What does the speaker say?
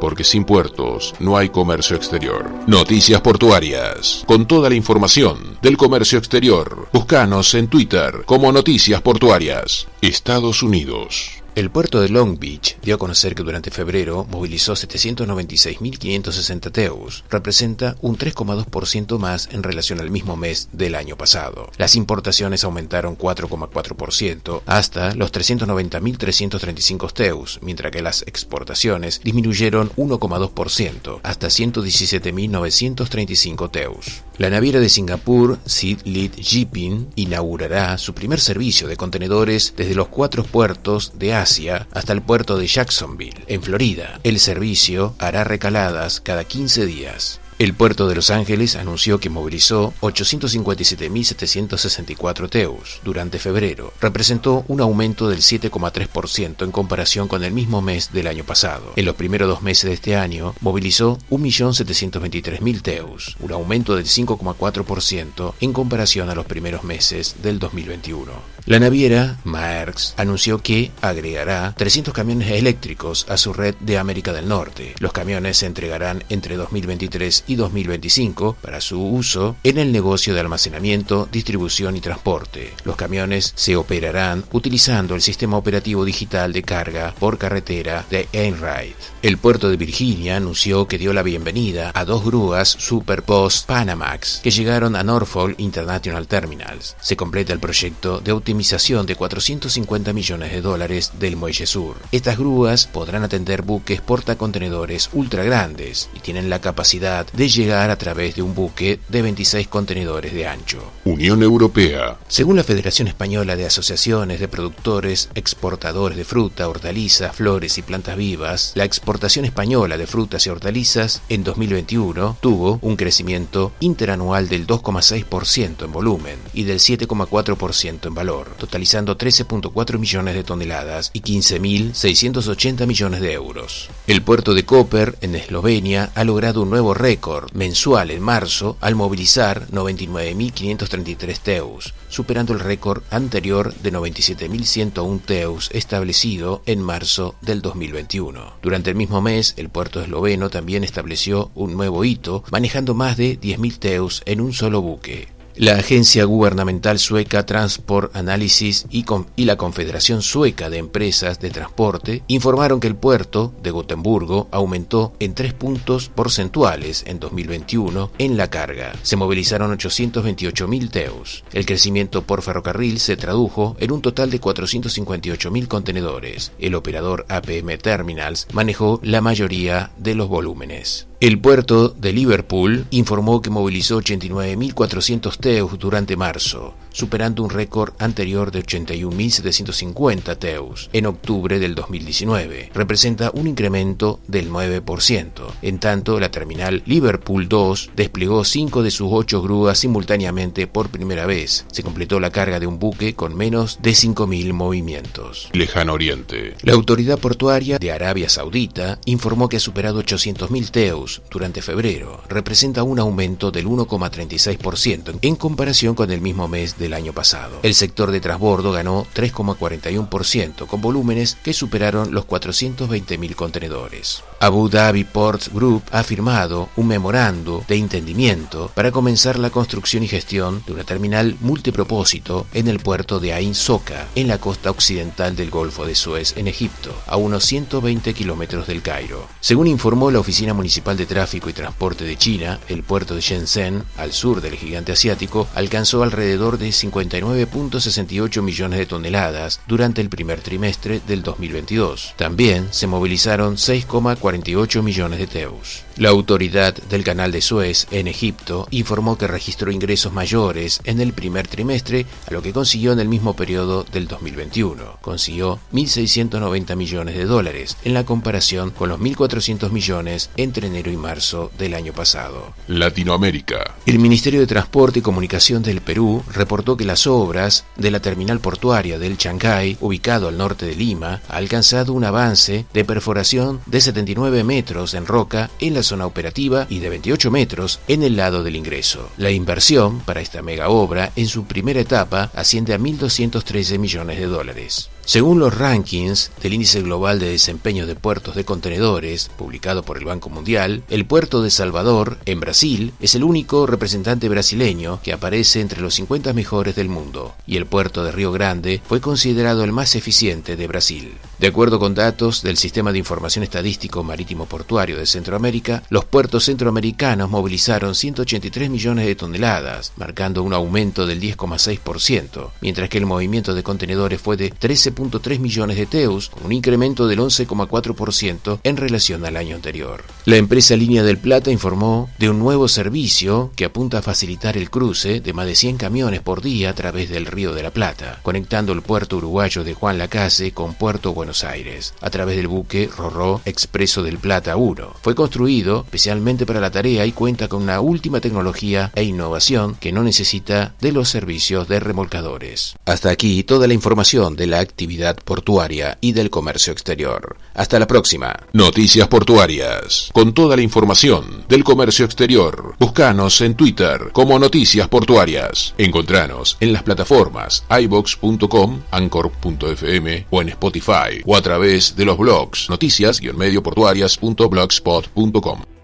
porque sin puertos no hay comercio exterior. Noticias Portuarias, con toda la información del comercio exterior. Búscanos en Twitter como Noticias Portuarias, Estados Unidos. El puerto de Long Beach dio a conocer que durante febrero movilizó 796.560 TEUs, representa un 3,2% más en relación al mismo mes del año pasado. Las importaciones aumentaron 4,4% hasta los 390.335 TEUs, mientras que las exportaciones disminuyeron 1,2% hasta 117.935 TEUs. La naviera de Singapur, Sid Lit Shipping, inaugurará su primer servicio de contenedores desde los cuatro puertos de Asia hasta el puerto de Jacksonville, en Florida. El servicio hará recaladas cada 15 días. El puerto de Los Ángeles anunció que movilizó 857.764 TEUs durante febrero. Representó un aumento del 7,3% en comparación con el mismo mes del año pasado. En los primeros dos meses de este año, movilizó 1.723.000 TEUs, un aumento del 5,4% en comparación a los primeros meses del 2021. La naviera Maersk anunció que agregará 300 camiones eléctricos a su red de América del Norte. Los camiones se entregarán entre 2023 y 2025 para su uso en el negocio de almacenamiento, distribución y transporte. Los camiones se operarán utilizando el sistema operativo digital de carga por carretera de Einride. El puerto de Virginia anunció que dio la bienvenida a dos grúas Superpost Panamax que llegaron a Norfolk International Terminals. Se completa el proyecto de optimización de 450 millones de dólares del muelle sur. Estas grúas podrán atender buques portacontenedores ultra grandes y tienen la capacidad de llegar a través de un buque de 26 contenedores de ancho. Unión Europea. Según la Federación Española de Asociaciones de Productores Exportadores de Fruta, Hortalizas, Flores y Plantas Vivas, la exportación española de frutas y hortalizas en 2021 tuvo un crecimiento interanual del 2,6% en volumen y del 7,4% en valor, totalizando 13,4 millones de toneladas y 15.680 millones de euros. El puerto de Koper, en Eslovenia, ha logrado un nuevo récord mensual en marzo al movilizar 99.533 TEUs, superando el récord anterior de 97.101 TEUs establecido en marzo del 2021. Durante el mismo mes, el puerto esloveno también estableció un nuevo hito, manejando más de 10.000 TEUs en un solo buque. La agencia gubernamental sueca Transport Analysis y, la Confederación Sueca de Empresas de Transporte informaron que el puerto de Gotemburgo aumentó en tres puntos porcentuales en 2021 en la carga. Se movilizaron 828.000 TEUs. El crecimiento por ferrocarril se tradujo en un total de 458.000 contenedores. El operador APM Terminals manejó la mayoría de los volúmenes. El puerto de Liverpool informó que movilizó 89.400 TEUs durante marzo, superando un récord anterior de 81.750 TEUs en octubre del 2019. Representa un incremento del 9%. En tanto, la terminal Liverpool 2 desplegó 5 de sus 8 grúas simultáneamente por primera vez. Se completó la carga de un buque con menos de 5.000 movimientos. Lejano Oriente. La autoridad portuaria de Arabia Saudita informó que ha superado 800.000 TEUs durante febrero representa un aumento del 1,36% en comparación con el mismo mes del año pasado. El sector de transbordo ganó 3,41% con volúmenes que superaron los 420.000 contenedores. Abu Dhabi Port Group ha firmado un memorando de entendimiento para comenzar la construcción y gestión de una terminal multipropósito en el puerto de Ain Soka, en la costa occidental del Golfo de Suez, en Egipto, a unos 120 kilómetros del Cairo. Según informó la Oficina Municipal de Tráfico y Transporte de China, el puerto de Shenzhen, al sur del gigante asiático, alcanzó alrededor de 59.68 millones de toneladas durante el primer trimestre del 2022. También se movilizaron 6,48 millones de teus. La autoridad del Canal de Suez en Egipto informó que registró ingresos mayores en el primer trimestre a lo que consiguió en el mismo periodo del 2021. Consiguió 1.690 millones de dólares en la comparación con los 1.400 millones entre enero y marzo del año pasado. Latinoamérica. El Ministerio de Transporte y Comunicación del Perú reportó que las obras de la terminal portuaria del Chancay, ubicado al norte de Lima, ha alcanzado un avance de perforación de 79 metros en roca en la zona operativa y de 28 metros en el lado del ingreso. La inversión para esta mega obra en su primera etapa asciende a 1.213 millones de dólares. Según los rankings del Índice Global de Desempeño de Puertos de Contenedores, publicado por el Banco Mundial, el puerto de Salvador, en Brasil, es el único representante brasileño que aparece entre los 50 mejores del mundo, y el puerto de Río Grande fue considerado el más eficiente de Brasil. De acuerdo con datos del Sistema de Información Estadístico Marítimo Portuario de Centroamérica, los puertos centroamericanos movilizaron 183 millones de toneladas, marcando un aumento del 10,6%, mientras que el movimiento de contenedores fue de 13.3 millones de teus, un incremento del 11,4% en relación al año anterior. La empresa Línea del Plata informó de un nuevo servicio que apunta a facilitar el cruce de más de 100 camiones por día a través del Río de la Plata, conectando el puerto uruguayo de Juan Lacase con Puerto Buenos Aires, a través del buque Rorró Expreso del Plata 1. Fue construido especialmente para la tarea y cuenta con una última tecnología e innovación que no necesita de los servicios de remolcadores. Hasta aquí toda la información de la actividad portuaria y del comercio exterior. Hasta la próxima. Noticias portuarias. Con toda la información del comercio exterior. Búscanos en Twitter como Noticias Portuarias. Encontranos en las plataformas ibox.com, anchor.fm o en Spotify o a través de los blogs noticias-medioportuarias.blogspot.com.